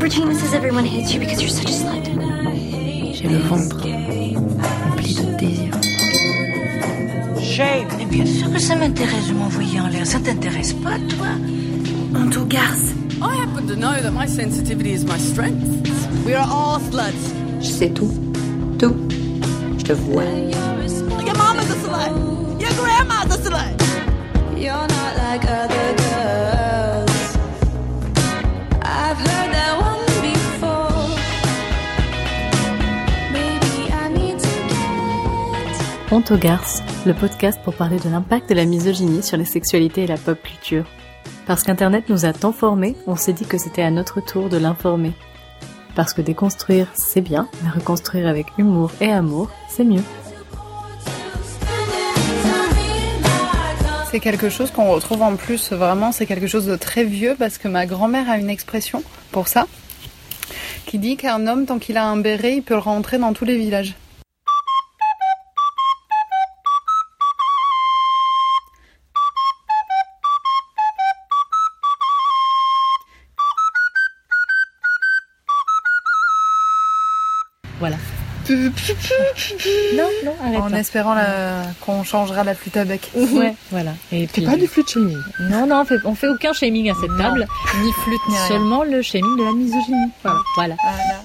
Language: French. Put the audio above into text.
Regina says everyone hates you because you're such a slut. J'ai le ventre rempli de désir. Shame. Mais bien sûr que ça m'intéresse de m'envoyer en l'air. Ça t'intéresse pas, toi? Honto garce. I happen to know that my sensitivity is my strength. We are all sluts. Je sais tout. Tout. Je te vois. Your mama's a slut. Your grandma's a slut. You're not like other garces, le podcast pour parler de l'impact de la misogynie sur les sexualités et la pop culture. Parce qu'Internet nous a tant formés, on s'est dit que c'était à notre tour de l'informer. Parce que déconstruire, c'est bien, mais reconstruire avec humour et amour, c'est mieux. C'est quelque chose qu'on retrouve en plus vraiment, c'est quelque chose de très vieux parce que ma grand-mère a une expression pour ça qui dit qu'un homme, tant qu'il a un béret, il peut le rentrer dans tous les villages. Voilà. non, non, arrête En pas. espérant la- qu'on changera la flûte à bec. Ouais, voilà. Et puis, pas du flûte shaming. Non, non, on fait, on fait aucun shaming à cette Non. table. Ni flûte ni rien. Seulement le shaming de la misogynie. Voilà. voilà. Voilà.